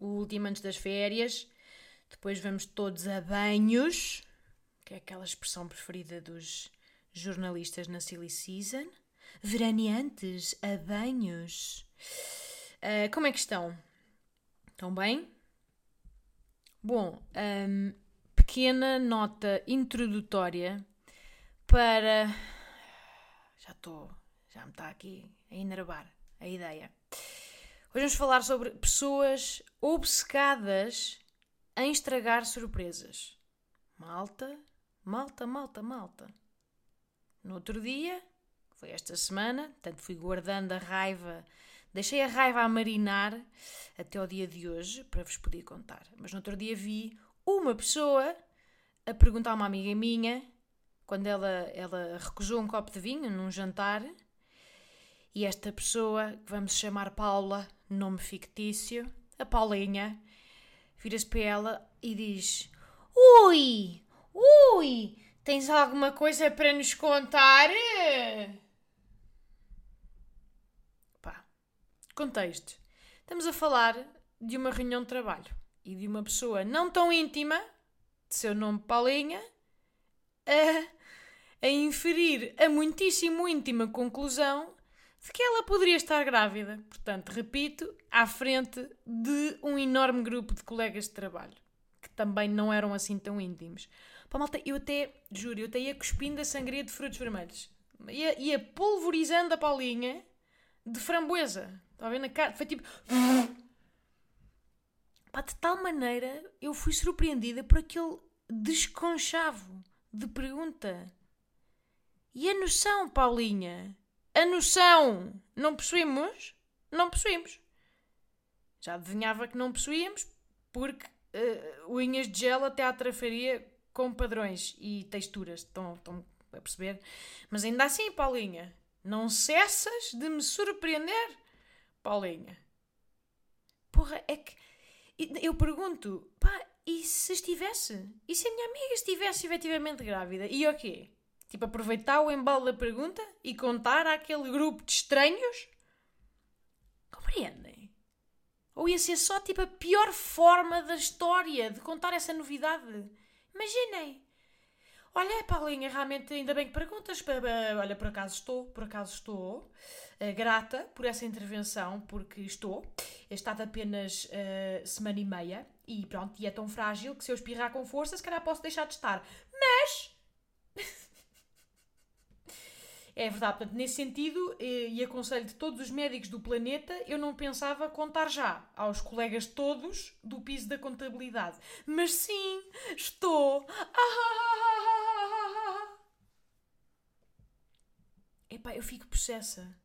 o último antes das férias. Depois vamos todos a banhos, que é aquela expressão preferida dos jornalistas na Silly Season. Veraneantes a banhos. Ah, como é que estão? Estão bem? Bom, ahm, pequena nota introdutória para. Já estou. Já me está aqui a enervar a ideia. Hoje vamos falar sobre pessoas obcecadas em estragar surpresas. Malta, malta, malta, malta. No outro dia, foi esta semana, portanto fui guardando a raiva, deixei a raiva a marinar até ao dia de hoje para vos poder contar. Mas no outro dia vi uma pessoa a perguntar a uma amiga minha quando ela, ela recusou um copo de vinho num jantar e esta pessoa, que vamos chamar Paula, nome fictício, a Paulinha, vira-se para ela e diz: Ui, ui, tens alguma coisa para nos contar? Pá, contexto. Estamos a falar de uma reunião de trabalho e de uma pessoa não tão íntima, de seu nome Paulinha, a, a inferir a muitíssimo íntima conclusão de que ela poderia estar grávida. Portanto, repito, à frente de um enorme grupo de colegas de trabalho, que também não eram assim tão íntimos. Pá, malta, eu até, juro, eu até ia cuspindo a sangria de frutos vermelhos. Ia, ia pulverizando a Paulinha de framboesa. Está a ver na cara? Foi tipo... Pá, de tal maneira, eu fui surpreendida por aquele desconchavo de pergunta. E a noção, Paulinha? A noção! Não possuímos? Não possuímos. Já adivinhava que não possuíamos porque uh, unhas de gel até à trafaria com padrões e texturas. Estão, estão a perceber? Mas ainda assim, Paulinha, não cessas de me surpreender, Paulinha. Porra, é que eu pergunto, pá, e se estivesse? E se a minha amiga estivesse efetivamente grávida? E o quê? Tipo, aproveitar o embalo da pergunta e contar àquele grupo de estranhos? Compreendem? Ou ia ser só tipo a pior forma da história de contar essa novidade? Imaginem! Olha, Paulinha, realmente ainda bem que perguntas. Olha, por acaso estou, por acaso estou uh, grata por essa intervenção, porque estou. He estado apenas uh, semana e meia e pronto, e é tão frágil que se eu espirrar com força, se calhar posso deixar de estar. Mas. É verdade, portanto, nesse sentido, e aconselho de todos os médicos do planeta, eu não pensava contar já aos colegas todos do piso da contabilidade. Mas sim, estou. Epá, eu fico possessa.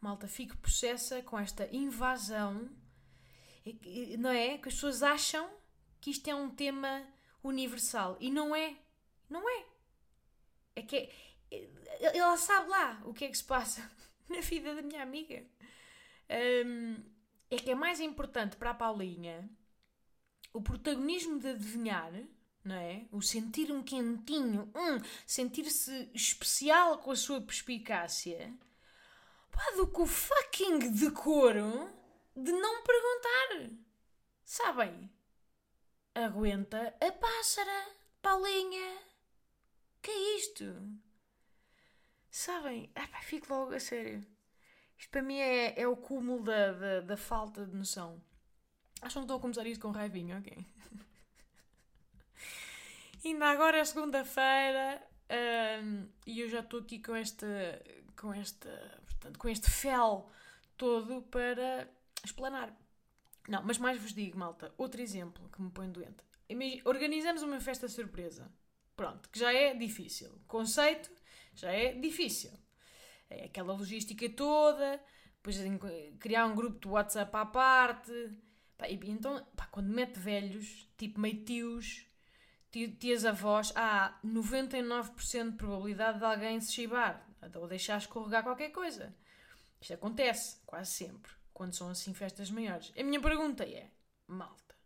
Malta, fico possessa com esta invasão. Não é? Que as pessoas acham que isto é um tema universal. E não é. Não é. É que é, ela sabe lá o que é que se passa na vida da minha amiga. Um, é que é mais importante para a Paulinha o protagonismo de adivinhar, não é? O sentir um quentinho, um, sentir-se especial com a sua perspicácia, pá, do que o fucking decoro de não perguntar. Sabem? Aguenta a pássara, Paulinha. Que é isto? Sabem? Pá, fico logo a sério. Isto para mim é, é o cúmulo da, da, da falta de noção. Acham que estou a começar isto com raivinho, ok? Ainda agora é segunda-feira um, e eu já estou aqui com esta, com esta, portanto, com este fel todo para explanar. Não, mas mais vos digo, malta, outro exemplo que me põe doente. Organizamos uma festa surpresa. Pronto, que já é difícil. Conceito já é difícil. É aquela logística toda, depois criar um grupo de WhatsApp à parte, Pá, e então, pá, quando mete velhos, tipo meio tios, tias avós, há 99% de probabilidade de alguém se chibar ou deixar escorregar qualquer coisa. Isto acontece quase sempre, quando são assim festas maiores. A minha pergunta é, malta,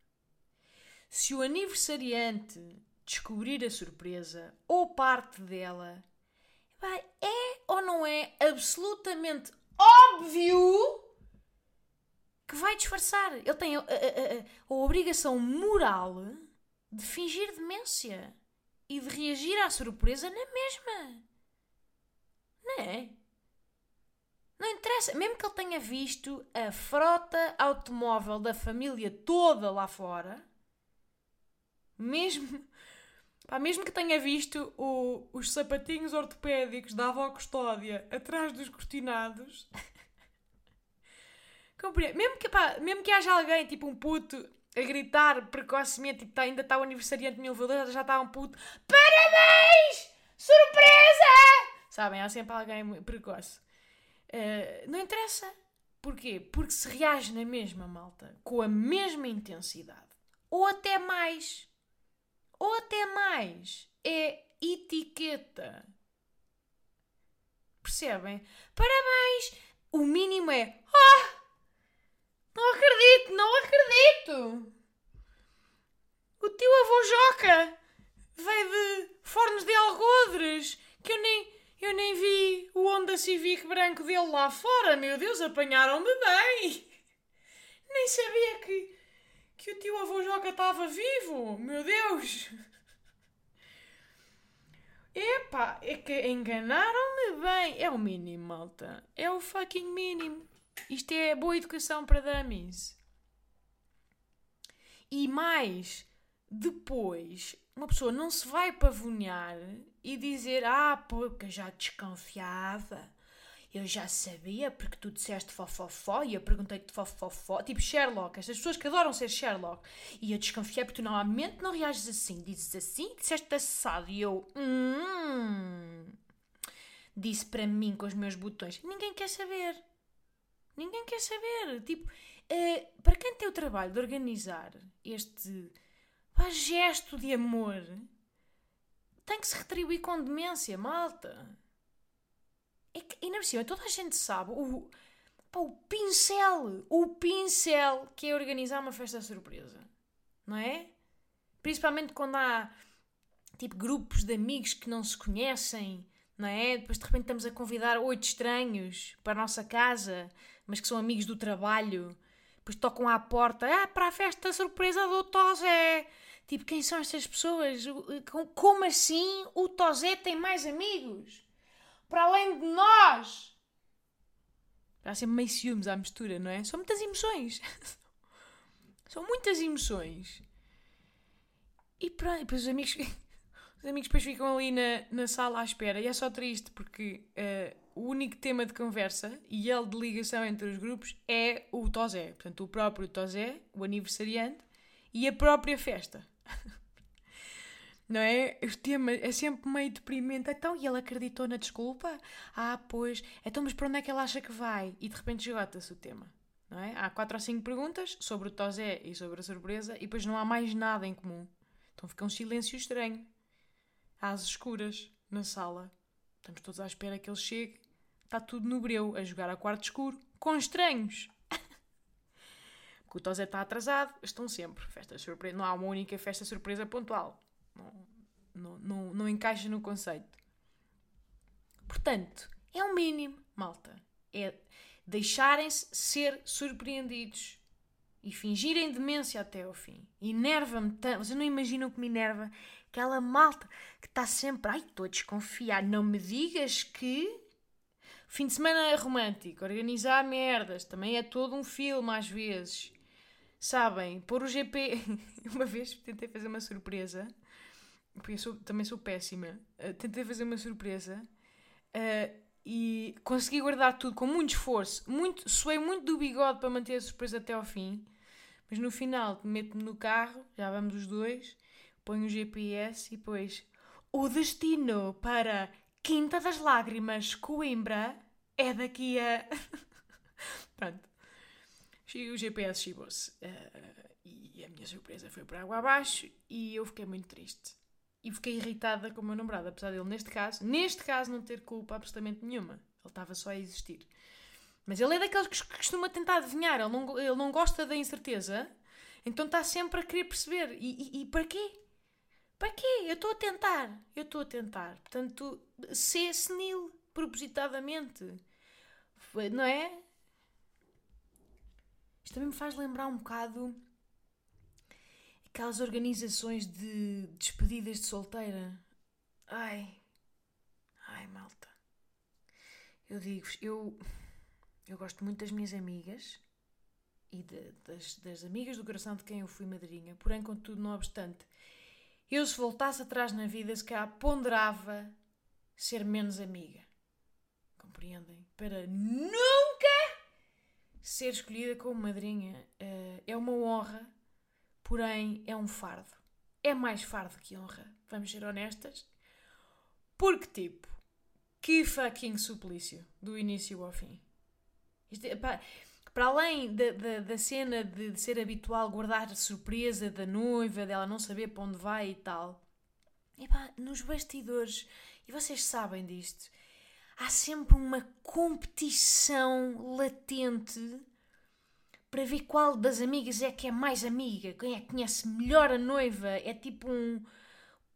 se o aniversariante descobrir a surpresa ou parte dela, é ou não é absolutamente óbvio que vai disfarçar. Ele tem a, a, a, a obrigação moral de fingir demência e de reagir à surpresa na mesma. Não é? Não interessa, mesmo que ele tenha visto a frota automóvel da família toda lá fora, mesmo, pá, mesmo que tenha visto o, os sapatinhos ortopédicos da avó Custódia atrás dos cortinados, mesmo que, pá, mesmo que haja alguém, tipo um puto, a gritar precocemente, tipo, tá, ainda está o aniversariante no elevador, já está um puto, parabéns! Surpresa! Sabem, há sempre alguém precoce. Uh, não interessa. Porquê? Porque se reage na mesma malta, com a mesma intensidade, ou até mais, ou até mais, é etiqueta. Percebem? Parabéns! O mínimo é. Ah! Não acredito, não acredito! O tio avô Joca veio de Fornos de Algodres, que eu nem, eu nem vi o Honda Civic branco dele lá fora. Meu Deus, apanharam-me bem! Nem sabia que, que o tio avô Joca estava vivo. Meu Deus! Epá, é que enganaram-me bem. É o mínimo, malta. É o fucking mínimo. Isto é boa educação para dummies. E mais, depois, uma pessoa não se vai pavonear e dizer: Ah, porque já desconfiava, eu já sabia porque tu disseste fofofó e eu perguntei-te fofofó. Tipo Sherlock, estas pessoas que adoram ser Sherlock. E eu desconfiei porque tu normalmente não reages assim, dizes assim, disseste assado e eu. Hum. Disse para mim com os meus botões: Ninguém quer saber. Ninguém quer saber. Tipo, uh, para quem tem o trabalho de organizar este gesto de amor, tem que se retribuir com demência, malta. É que, e na cima, toda a gente sabe o, pá, o pincel, o pincel que é organizar uma festa surpresa, não é? Principalmente quando há tipo grupos de amigos que não se conhecem, não é? Depois de repente estamos a convidar oito estranhos para a nossa casa mas que são amigos do trabalho, depois tocam à porta, ah, para a festa surpresa do Tozé. Tipo, quem são estas pessoas? Como assim o Tozé tem mais amigos? Para além de nós? Há sempre meio ciúmes à mistura, não é? São muitas emoções. São muitas emoções. E pronto, depois os amigos, os amigos depois ficam ali na, na sala à espera. E é só triste porque uh, o único tema de conversa e ele de ligação entre os grupos é o Tozé. Portanto, o próprio Tozé, o aniversariante e a própria festa. Não é? O tema é sempre meio deprimente. Então, e ele acreditou na desculpa? Ah, pois. Então, mas para onde é que ele acha que vai? E de repente esgota-se o tema. Não é? Há quatro ou cinco perguntas sobre o Tozé e sobre a surpresa e depois não há mais nada em comum. Então fica um silêncio estranho. Às escuras, na sala. Estamos todos à espera que ele chegue. Está tudo no breu, a jogar a quarto escuro, com estranhos. Porque o Tozé está atrasado, estão sempre. Festa surpresa. Não há uma única festa surpresa pontual. Não, não, não, não encaixa no conceito. Portanto, é o mínimo, malta. É deixarem-se ser surpreendidos e fingirem demência até ao fim. Enerva-me tanto. Vocês não imaginam que me enerva aquela malta que está sempre. Ai, estou a desconfiar. Não me digas que. Fim de semana é romântico, organizar merdas, também é todo um filme às vezes. Sabem, pôr o GP. uma vez tentei fazer uma surpresa, porque eu sou, também sou péssima. Uh, tentei fazer uma surpresa uh, e consegui guardar tudo com muito esforço. Muito, suei muito do bigode para manter a surpresa até ao fim. Mas no final, meto-me no carro, já vamos os dois, ponho o GPS e depois o destino para Quinta das Lágrimas, Coimbra, é daqui a. Pronto. o GPS chibou-se. Uh, e a minha surpresa foi para água abaixo e eu fiquei muito triste. E fiquei irritada com o meu namorado, apesar dele, neste caso, neste caso, não ter culpa absolutamente nenhuma. Ele estava só a existir. Mas ele é daqueles que costuma tentar adivinhar, ele não, ele não gosta da incerteza, então está sempre a querer perceber. E, e, e para quê? Para quê? Eu estou a tentar. Eu estou a tentar. Portanto, ser senil, propositadamente. Não é? Isto também me faz lembrar um bocado aquelas organizações de despedidas de solteira. Ai. Ai, malta. Eu digo-vos, eu, eu gosto muito das minhas amigas e de, das, das amigas do coração de quem eu fui madrinha. Porém, contudo, não obstante, eu se voltasse atrás na vida, se calhar ponderava ser menos amiga. Compreendem? Para nunca ser escolhida como madrinha. Uh, é uma honra, porém é um fardo. É mais fardo que honra, vamos ser honestas. Porque, tipo, que fucking suplício, do início ao fim. Isto é, pá, para além da, da, da cena de, de, ser habitual guardar a surpresa da noiva, dela não saber para onde vai e tal, nos bastidores, e vocês sabem disto, há sempre uma competição latente para ver qual das amigas é que é mais amiga, quem é que conhece melhor a noiva. É tipo um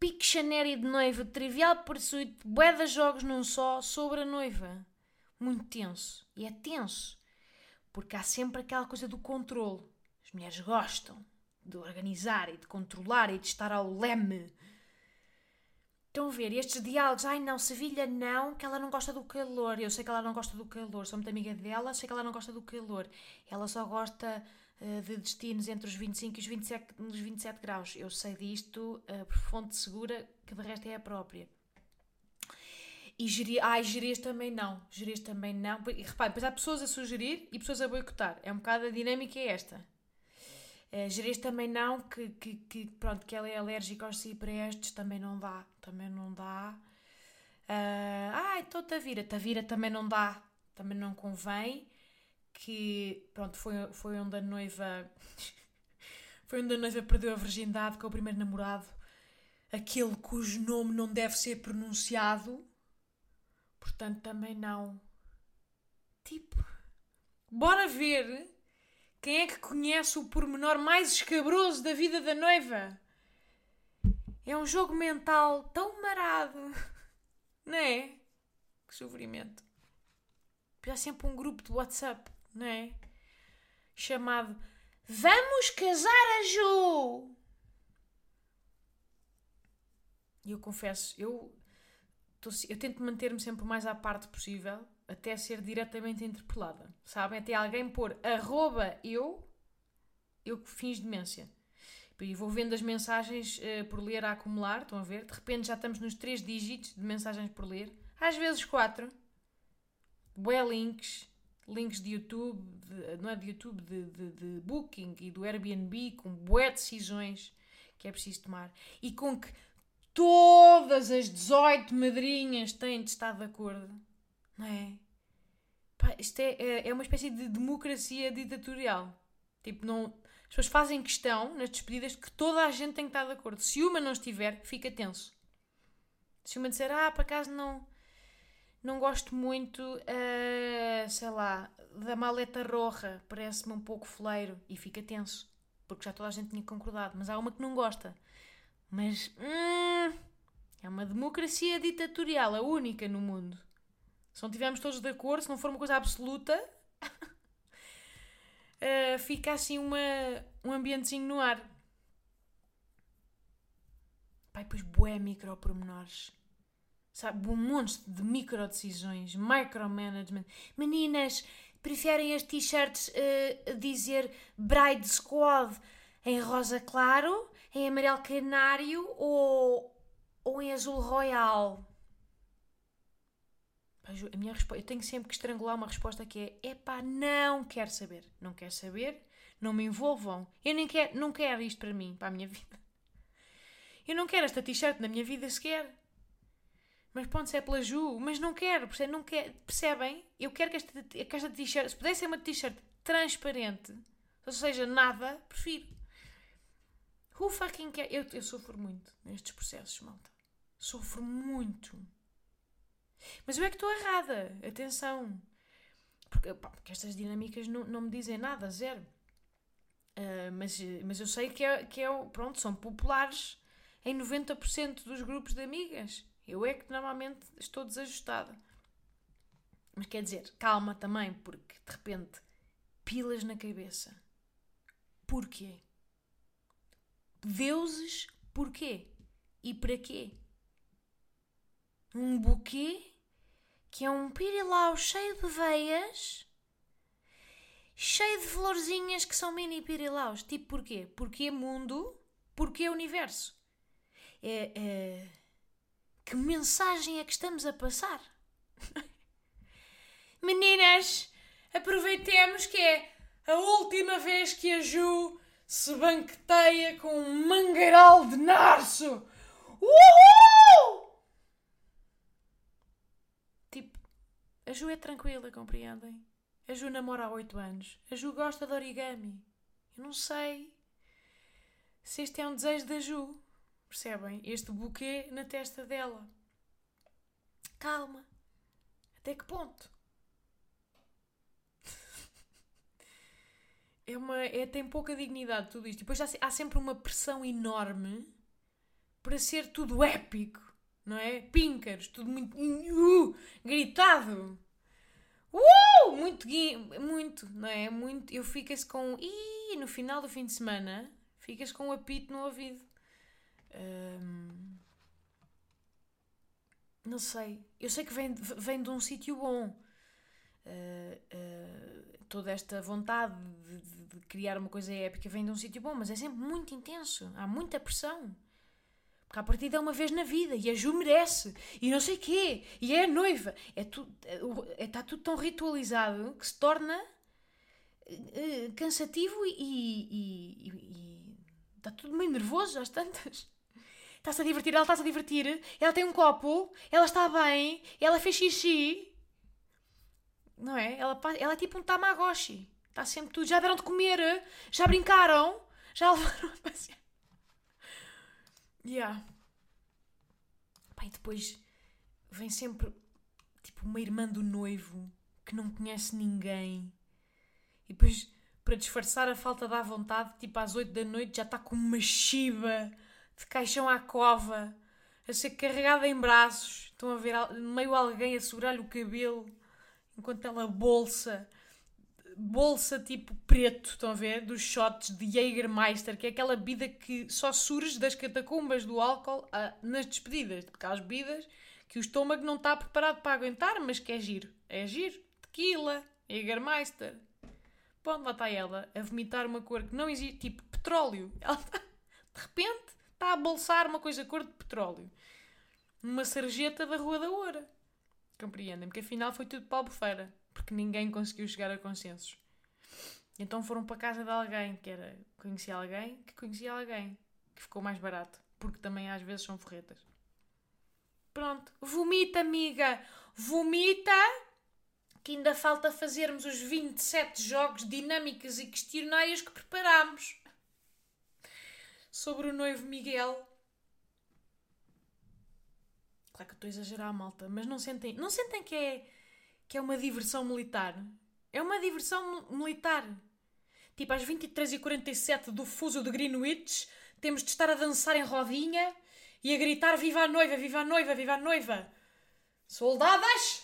Pictionary de noiva, trivial pursuit, bué de jogos num só sobre a noiva. Muito tenso. E é tenso. Porque há sempre aquela coisa do controle. As mulheres gostam de organizar e de controlar e de estar ao leme. Estão a ver estes diálogos? Ai não, Sevilha não, que ela não gosta do calor. Eu sei que ela não gosta do calor, sou muito amiga dela, sei que ela não gosta do calor. Ela só gosta uh, de destinos entre os 25 e os 27, os 27 graus. Eu sei disto uh, por fonte segura, que de resto é a própria. E gerir, ai, gerir também não. Gerir também não. E repare, depois há pessoas a sugerir e pessoas a boicotar. É um bocado a dinâmica é esta. Uh, gerir também não, que, que, que, pronto, que ela é alérgica aos ciprestes, também não dá. Também não dá. Uh, ah, então Tavira. Tavira também não dá. Também não convém. Que, pronto, foi, foi onde a noiva... foi onde a noiva perdeu a virgindade com o primeiro namorado. Aquele cujo nome não deve ser pronunciado Portanto, também não. Tipo, bora ver quem é que conhece o pormenor mais escabroso da vida da noiva. É um jogo mental tão marado, não é? Que sofrimento. Há sempre um grupo de WhatsApp, não é? Chamado Vamos casar a Ju! E eu confesso, eu eu tento manter-me sempre o mais à parte possível até ser diretamente interpelada. Sabem? Até alguém pôr arroba eu, eu fins demência. E vou vendo as mensagens uh, por ler a acumular, estão a ver? De repente já estamos nos três dígitos de mensagens por ler. Às vezes quatro. Bué links. Links de YouTube, de, não é de YouTube, de, de, de Booking e do Airbnb, com bué decisões que é preciso tomar. E com que todas as 18 madrinhas têm de estar de acordo. Não é? Pá, isto é, é, é uma espécie de democracia ditatorial. Tipo, não, as pessoas fazem questão nas despedidas que toda a gente tem que estar de acordo. Se uma não estiver, fica tenso. Se uma disser, ah, por acaso não, não gosto muito, uh, sei lá, da maleta roja, parece-me um pouco foleiro, e fica tenso, porque já toda a gente tinha concordado. Mas há uma que não gosta. Mas hum, é uma democracia ditatorial, a única no mundo. Se não estivermos todos de acordo, se não for uma coisa absoluta, uh, fica assim uma, um ambientezinho no ar. Pai, pois bué micropormenores. Sabe, um monte de micro decisões, micromanagement. Meninas, preferem as t-shirts uh, dizer Bride Squad em rosa claro em amarelo canário ou, ou em azul royal? A minha resposta, eu tenho sempre que estrangular uma resposta que é: epá, não quero saber. Não quero saber, não me envolvam. Eu nem quero, não quero isto para mim, para a minha vida. Eu não quero esta t-shirt na minha vida sequer. Mas pronto, se é pela Ju, mas não quero, não quero, percebem? Eu quero que esta, que esta t-shirt, se pudesse ser uma t-shirt transparente, ou seja, nada, prefiro. Who fucking care? Eu, eu sofro muito nestes processos, malta. Sofro muito. Mas eu é que estou errada. Atenção. Porque, pá, porque estas dinâmicas não, não me dizem nada, zero. Uh, mas, mas eu sei que, é, que é, pronto, são populares em 90% dos grupos de amigas. Eu é que normalmente estou desajustada. Mas quer dizer, calma também, porque de repente, pilas na cabeça. Porquê? Deuses, porquê? E para quê? Um buquê que é um pirilau cheio de veias, cheio de florzinhas que são mini pirilaus. Tipo porquê? Porque mundo, porque universo. É, é... Que mensagem é que estamos a passar? Meninas, aproveitemos que é a última vez que a Ju se banqueteia com um mangueiral de narço. Uhul! Tipo, a Ju é tranquila, compreendem? A Ju namora há 8 anos. A Ju gosta de origami. Eu não sei se este é um desejo da Ju. Percebem? Este buquê na testa dela. Calma. Até que ponto? é uma, é, tem pouca dignidade tudo isto. Depois há, há sempre uma pressão enorme para ser tudo épico, não é? Píncaros, tudo muito uh, gritado. Uh, muito, muito, não é? Muito, eu fico-se com. no final do fim de semana, ficas com um apito no ouvido. Não sei. Eu sei que vem, vem de um sítio bom. Uh, uh, toda esta vontade de, de, de, criar uma coisa épica vem de um sítio bom, mas é sempre muito intenso, há muita pressão. Porque a partida é uma vez na vida e a Ju merece, e não sei quê, e é a noiva. É tu, é, está tudo tão ritualizado que se torna uh, cansativo e, e, e, e, está tudo meio nervoso às tantas. Está-se a divertir, ela está-se a divertir, ela tem um copo, ela está bem, ela fez xixi, não é? Ela, ela é tipo um Tamagotchi. Está sempre tudo. Já deram de comer, já brincaram, já levaram a passear. Yeah. Pá, e depois vem sempre tipo uma irmã do noivo que não conhece ninguém. E depois, para disfarçar a falta da vontade, tipo às 8 da noite já está com uma chiba de caixão à cova, a ser carregada em braços. Estão a ver meio alguém a segurar-lhe o cabelo enquanto ela bolsa, bolsa tipo preto, estão a ver? Dos shots de Jägermeister, que é aquela bebida que só surge das catacumbas do álcool ah, nas despedidas. Aquelas bebidas que o estômago não está preparado para aguentar, mas que é giro. É giro. Tequila, Jägermeister. Pronto, lá está ela a vomitar uma cor que não existe, tipo petróleo. Ela está, de repente está a bolsar uma coisa cor de petróleo. Uma sarjeta da Rua da Oura. Compreendem? Porque afinal foi tudo palbufeira. Porque ninguém conseguiu chegar a consensos. Então foram para casa de alguém que era. Conhecia alguém que conhecia alguém. Que ficou mais barato. Porque também às vezes são forretas. Pronto. Vomita, amiga! Vomita! Que ainda falta fazermos os 27 jogos dinâmicos e questionários que preparámos. Sobre o noivo Miguel Claro que estou a exagerar, malta, mas não sentem, não sentem que é, que é uma diversão militar? É uma diversão militar. Tipo, às 23h47 do fuso de Greenwich, temos de estar a dançar em rodinha e a gritar Viva a noiva, viva a noiva, viva a noiva. Soldadas,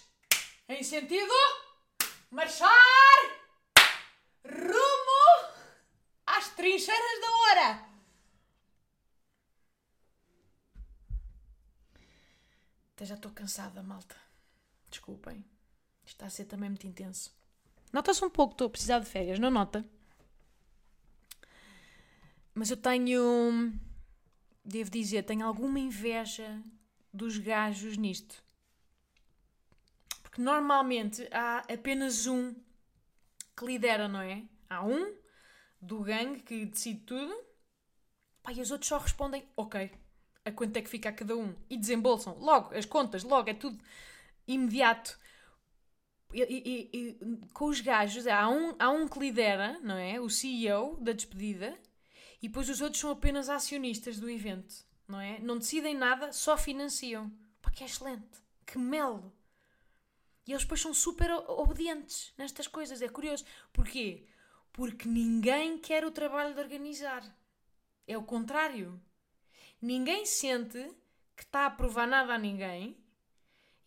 em sentido marchar rumo às trincheiras da hora. Até já estou cansada, malta. Desculpem. Isto está a ser também muito intenso. Nota-se um pouco que estou a precisar de férias, não nota? Mas eu tenho. Devo dizer, tenho alguma inveja dos gajos nisto. Porque normalmente há apenas um que lidera, não é? Há um do gangue que decide tudo. Pá, e os outros só respondem ok a quanto é que fica a cada um e desembolsam logo as contas, logo, é tudo imediato. E- e- e- com os gajos, há um, há um que lidera, não é? O CEO da despedida, e depois os outros são apenas acionistas do evento, não é? Não decidem nada, só financiam. Pá, que é excelente. Que melo. E eles depois são super obedientes nestas coisas. É curioso. Porquê? Porque ninguém quer o trabalho de organizar. É o contrário. Ninguém sente que está a provar nada a ninguém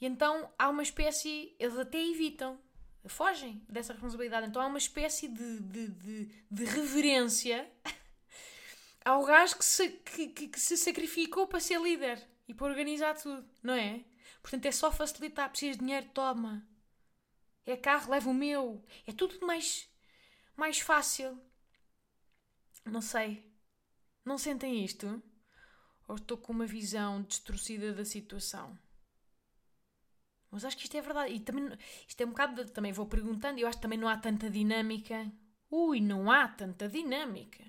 e então há uma espécie. Eles até evitam, fogem dessa responsabilidade. Então há uma espécie de, de, de, de reverência ao gajo que se, que, que- que se sacrificou para ser líder e para organizar tudo, não é? Portanto é só facilitar. Precisas de dinheiro, toma. É carro, leva o meu. É tudo mais, mais fácil. Não sei. Não sentem isto? Ou estou com uma visão distorcida da situação? Mas acho que isto é verdade. E também, isto é um bocado. de- também vou perguntando. Eu acho que também não há tanta dinâmica. Ui, não há tanta dinâmica.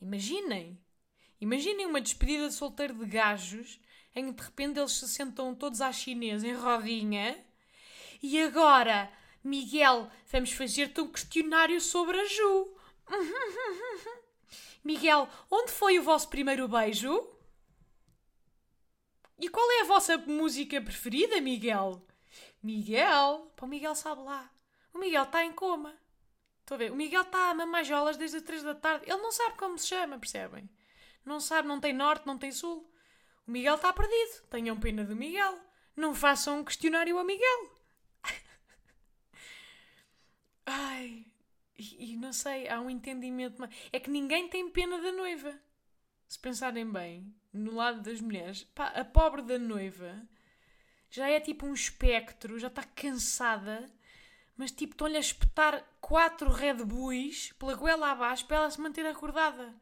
Imaginem. Imaginem uma despedida de solteiro de gajos em que de repente eles se sentam todos à chinesa em rodinha. E agora, Miguel, vamos fazer-te um questionário sobre a Ju. Miguel, onde foi o vosso primeiro beijo? E qual é a vossa música preferida, Miguel? Miguel? Pá, o Miguel sabe lá. O Miguel está em coma. Estou a ver. O Miguel está a mamar jolas desde as 3 da tarde. Ele não sabe como se chama, percebem? Não sabe, não tem norte, não tem sul. O Miguel está perdido. Tenham pena do Miguel. Não façam um questionário ao Miguel. Ai, e, e não sei, há um entendimento. É que ninguém tem pena da noiva. Se pensarem bem, no lado das mulheres, pá, a pobre da noiva já é tipo um espectro, já está cansada, mas tipo estão-lhe a espetar quatro Red Bulls pela goela abaixo para ela se manter acordada.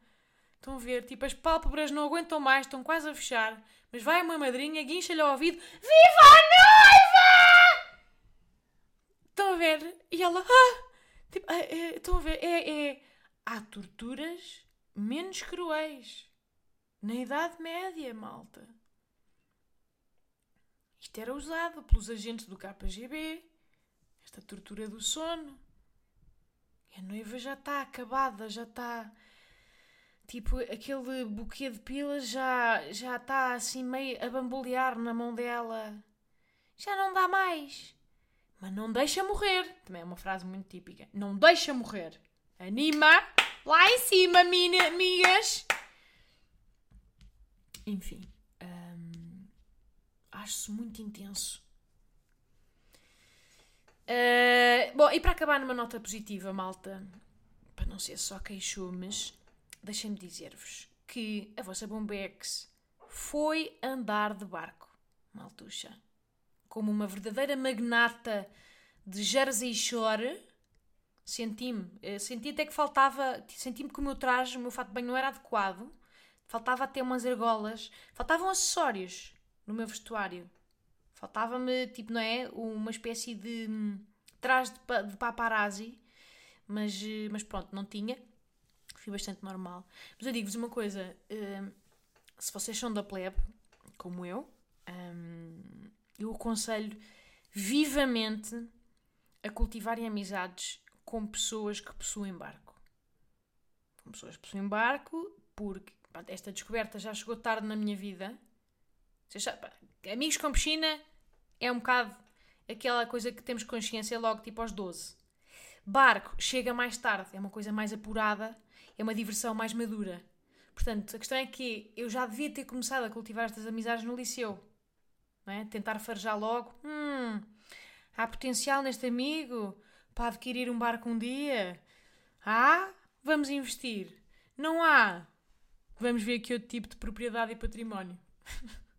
Estão a ver? Tipo, as pálpebras não aguentam mais, estão quase a fechar, mas vai uma madrinha, guincha-lhe ao ouvido: Viva a noiva! Estão a ver? E ela, ah! Tipo, é, é, estão a ver? É, é. Há torturas menos cruéis. Na Idade Média, malta. Isto era usado pelos agentes do KGB. Esta tortura do sono. E a noiva já está acabada, já está. Tipo, aquele buquê de pilas já já está assim meio a bambolear na mão dela. Já não dá mais. Mas não deixa morrer. Também é uma frase muito típica. Não deixa morrer. Anima lá em cima, mina, amigas. Enfim. Acho-se muito intenso. Uh, bom, e para acabar numa nota positiva, malta, para não ser só queixumes, deixem-me dizer-vos que a vossa Bombex foi andar de barco, maltuxa como uma verdadeira magnata de Jersey Shore, senti-me. eh, Senti até que faltava. Senti-me que o meu traje, o meu fato de banho não era adequado. Faltava até umas argolas. Faltavam acessórios no meu vestuário. Faltava-me, tipo, não é? Uma espécie de hum, traje de, de paparazzi. Mas, eh, mas pronto, não tinha. Fui bastante normal. Mas eu digo-vos uma coisa. eh, se vocês são da plebe, como eu, hum, eu aconselho vivamente a cultivarem amizades com pessoas que possuem barco. Com pessoas que possuem barco, porque pá, esta descoberta já chegou tarde na minha vida. Pá, amigos com piscina é um bocado aquela coisa que temos consciência logo tipo aos 12. Barco chega mais tarde, é uma coisa mais apurada, é uma diversão mais madura. Portanto, a questão é que eu já devia ter começado a cultivar estas amizades no liceu é? Tentar farejar logo. Hum, há potencial neste amigo para adquirir um barco um dia. Há? Vamos investir. Não há? Vamos ver aqui outro tipo de propriedade e património.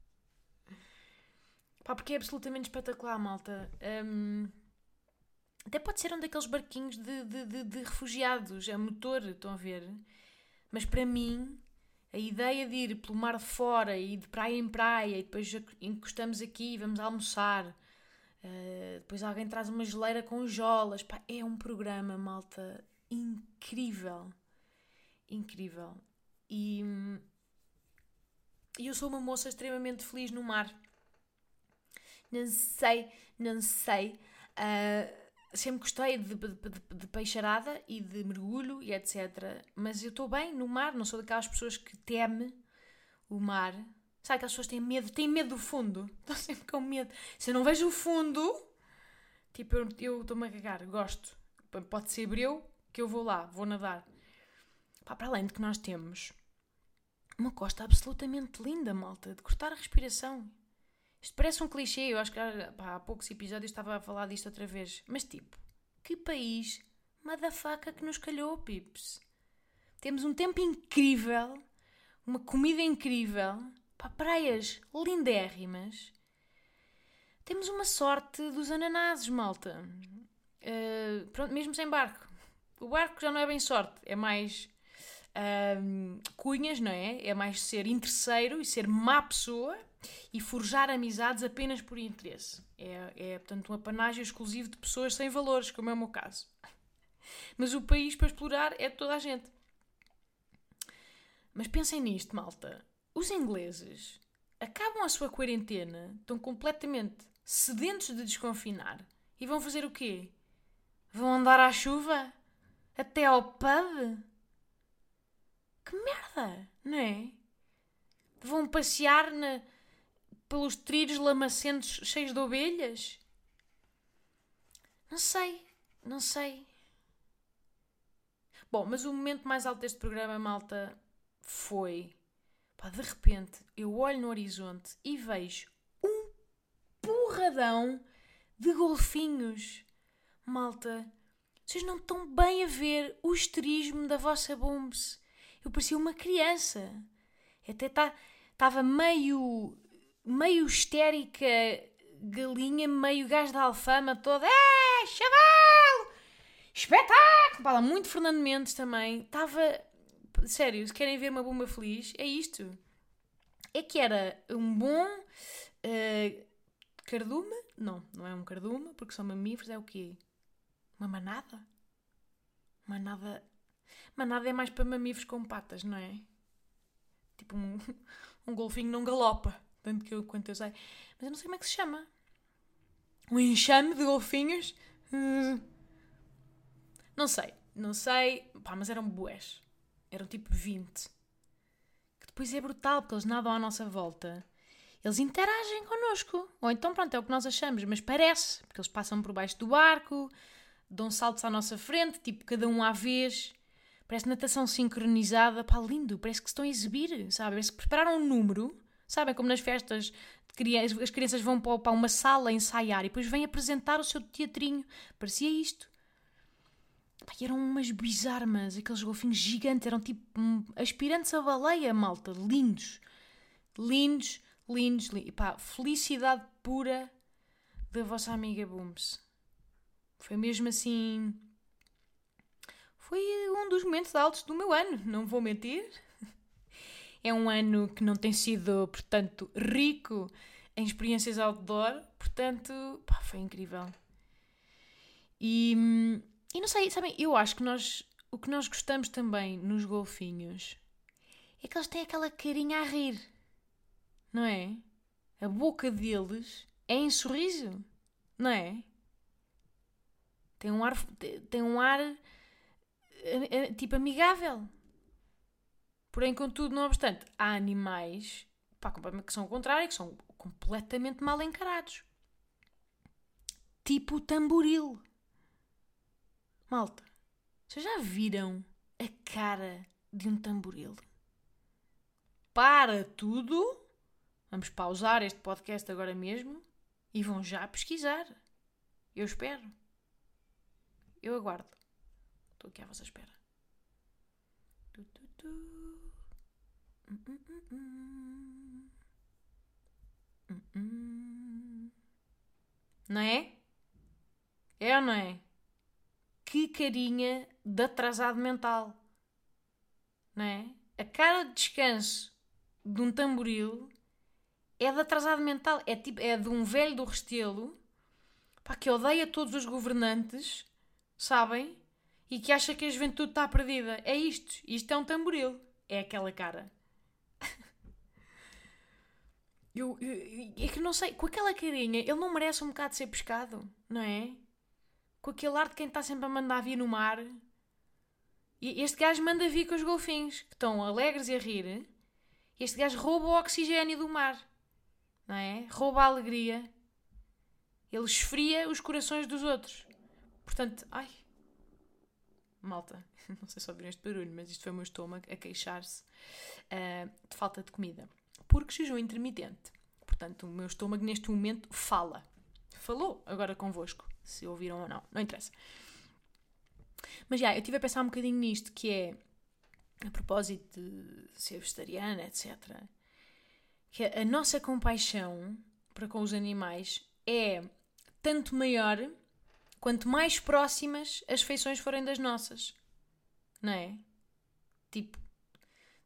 Pá, porque é absolutamente espetacular, malta. Hum, até pode ser um daqueles barquinhos de, de, de, de refugiados, a motor, estão a ver? Mas para mim, a ideia de ir pelo mar de fora e de praia em praia e depois encostamos aqui e vamos almoçar, uh, depois alguém traz uma geleira com jolas, pá, é um programa, malta, incrível. Incrível. E, e eu sou uma moça extremamente feliz no mar. Não sei, não sei. Uh, sempre gostei de, de, de, de, peixarada e de mergulho e etc. Mas eu estou bem no mar, não sou daquelas pessoas que teme o mar. Sabe aquelas pessoas que têm medo? Têm medo do fundo. Estão sempre com medo. Se eu não vejo o fundo, tipo, eu estou-me a cagar, gosto. Pode ser breu que eu vou lá, vou nadar. Pá, para além de que nós temos uma costa absolutamente linda, malta, de cortar a respiração. Isto parece um clichê, eu acho que pá, há poucos episódios estava a falar disto outra vez. Mas tipo, que país motherfucker que nos calhou, pips. Temos um tempo incrível, uma comida incrível, pá, praias lindérrimas. Temos uma sorte dos ananases, malta. Uh, pronto, mesmo sem barco. O barco já não é bem sorte, é mais uh, cunhas, não é? É mais ser interesseiro e ser má pessoa e forjar amizades apenas por interesse. É, é, portanto, um apanágio exclusivo de pessoas sem valores, como é o meu caso. Mas o país para explorar é de toda a gente. Mas pensem nisto, malta. Os ingleses acabam a sua quarentena, estão completamente sedentos de desconfinar e vão fazer o quê? Vão andar à chuva? Até ao pub? Que merda, não é? Vão passear na, pelos trilhos lamacentos cheios de ovelhas? Não sei, não sei. Bom, mas o momento mais alto deste programa, malta, foi. Pá, de repente, eu olho no horizonte e vejo um porradão de golfinhos. Malta, vocês não estão bem a ver o esterismo da vossa bombs. Eu parecia uma criança. Até estava tá, meio meio histérica galinha, meio gás da alfama, toda. É, chaval! Espetáculo! Fala muito Fernando Mendes também. Estava. Sério, se querem ver uma bomba feliz, é isto. É que era um bom. Uh, cardume? Não, não é um cardume, porque são mamíferos, é o quê? Uma manada? Manada. Manada é mais para mamíferos com patas, não é? Tipo um, um golfinho não galopa tanto que eu, quanto eu sei. Mas eu não sei como é que se chama. Um enxame de golfinhos? Não sei, não sei. Pá, mas eram boés. Eram tipo 20. Que depois é brutal, porque eles nadam à nossa volta. Eles interagem connosco. Ou então, pronto, é o que nós achamos, mas parece. Porque eles passam por baixo do barco, dão saltos à nossa frente, tipo cada um à vez. Parece natação sincronizada. Pá, lindo. Parece que se estão a exibir, sabe? Parece que prepararam um número Sabem como nas festas as crianças vão para uma sala ensaiar e depois vêm apresentar o seu teatrinho. Parecia isto. Pá, eram umas bizarmas, aqueles golfinhos gigantes, eram tipo um, aspirantes a baleia, malta. Lindos. Lindos, lindos, lindos. Pá, felicidade pura da vossa amiga Booms. Foi mesmo assim. Foi um dos momentos altos do meu ano, não vou mentir. É um ano que não tem sido, portanto, rico em experiências outdoor, portanto, pá, foi incrível. E, e não sei, sabem, eu acho que nós, o que nós gostamos também nos golfinhos é que eles têm aquela carinha a rir, não é? A boca deles é em sorriso, não é? Tem um ar, tem um ar tipo amigável. Porém, contudo, não obstante, há animais pá, que são o contrário, que são completamente mal encarados. Tipo o tamboril. Malta, vocês já viram a cara de um tamboril? Para tudo. Vamos pausar este podcast agora mesmo e vão já pesquisar. Eu espero. Eu aguardo. Estou aqui à vossa espera. Tu, tu, tu. Não é? É ou não é? Que carinha de atrasado mental. Não é? A cara de descanso de um tamboril é de atrasado mental. É, tipo, é de um velho do Restelo pá, que odeia todos os governantes, sabem? E que acha que a juventude está perdida. É isto. Isto é um tamboril. É aquela cara. Eu, eu, é que não sei, com aquela carinha, ele não merece um bocado ser pescado, não é? com aquele ar de quem está sempre a mandar vir no mar. E este gajo manda vir com os golfinhos, que estão alegres e a rir. Este gajo rouba o oxigênio do mar, não é? Rouba a alegria. Ele esfria os corações dos outros. Portanto, ai. Malta, não sei se ouviram este barulho, mas isto foi o meu estômago a queixar-se uh, de falta de comida. Porque jejum intermitente. Portanto, o meu estômago neste momento fala. Falou agora convosco, se ouviram ou não. Não interessa. Mas já, eu estive a pensar um bocadinho nisto, que é a propósito de ser vegetariana, etc. Que a nossa compaixão para com os animais é tanto maior quanto mais próximas as feições forem das nossas. Não é? Tipo,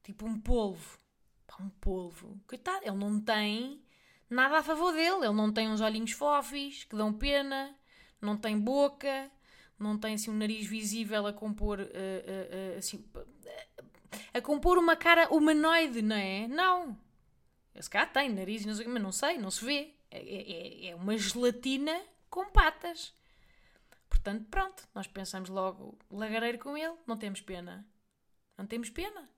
tipo um polvo. Pá, um polvo. Coitado, ele não tem nada a favor dele. Ele não tem uns olhinhos fofis que dão pena, não tem boca, não tem assim um nariz visível a compor uh, uh, uh, assim a compor uma cara humanoide, não é? Não. Esse cara tem nariz, mas não sei, não se vê. É, é, é uma gelatina com patas. Portanto, pronto, nós pensamos logo lagareiro com ele, não temos pena. Não temos pena.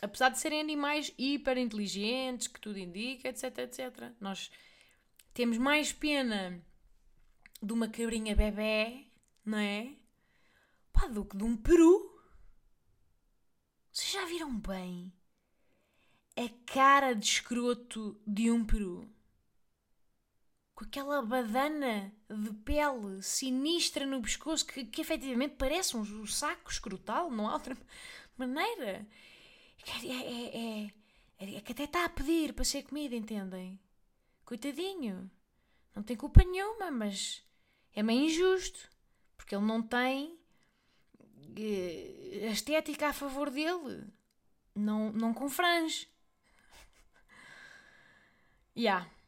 Apesar de serem animais hiper inteligentes, que tudo indica, etc, etc. Nós temos mais pena de uma cabrinha bebê, não é? Pá, do que de um peru. Vocês já viram bem a cara de escroto de um peru? Com aquela badana de pele sinistra no pescoço que, que efetivamente parece um saco escrotal, não há outra maneira. É, é, é, é, é que até está a pedir para ser comida, entendem? Coitadinho. Não tem culpa nenhuma, mas é meio injusto. Porque ele não tem a estética a favor dele. Não, não confrange. Ya. Yeah.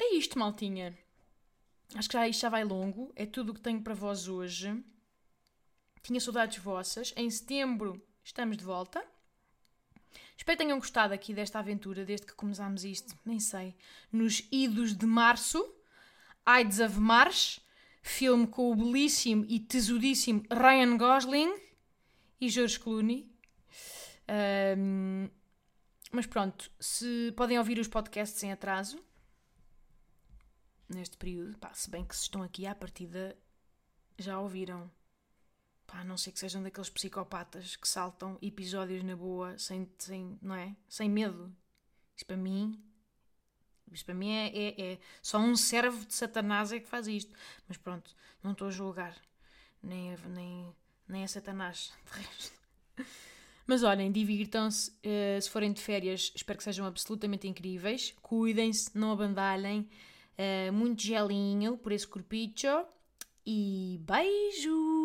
É isto, maltinha. Acho que já isto já vai longo. É tudo o que tenho para vós hoje. Tinha saudades vossas. Em setembro estamos de volta. Espero que tenham gostado aqui desta aventura desde que começámos isto, nem sei, nos idos de março. Ides of March filme com o belíssimo e tesouríssimo Ryan Gosling e George Clooney. Um, mas pronto, se podem ouvir os podcasts em atraso neste período, pá, se bem que se estão aqui à partida já ouviram. Pá, a não ser que sejam daqueles psicopatas que saltam episódios na boa sem, sem, não é? sem medo. Isso para mim isto para mim é, é, é, só um servo de Satanás é que faz isto. Mas pronto, não estou a julgar. Nem, nem, nem a Satanás, de resto. Mas olhem, divirtam-se. Uh, se forem de férias, espero que sejam absolutamente incríveis. Cuidem-se, não abandalhem. Uh, muito gelinho por esse corpicho. E beijo!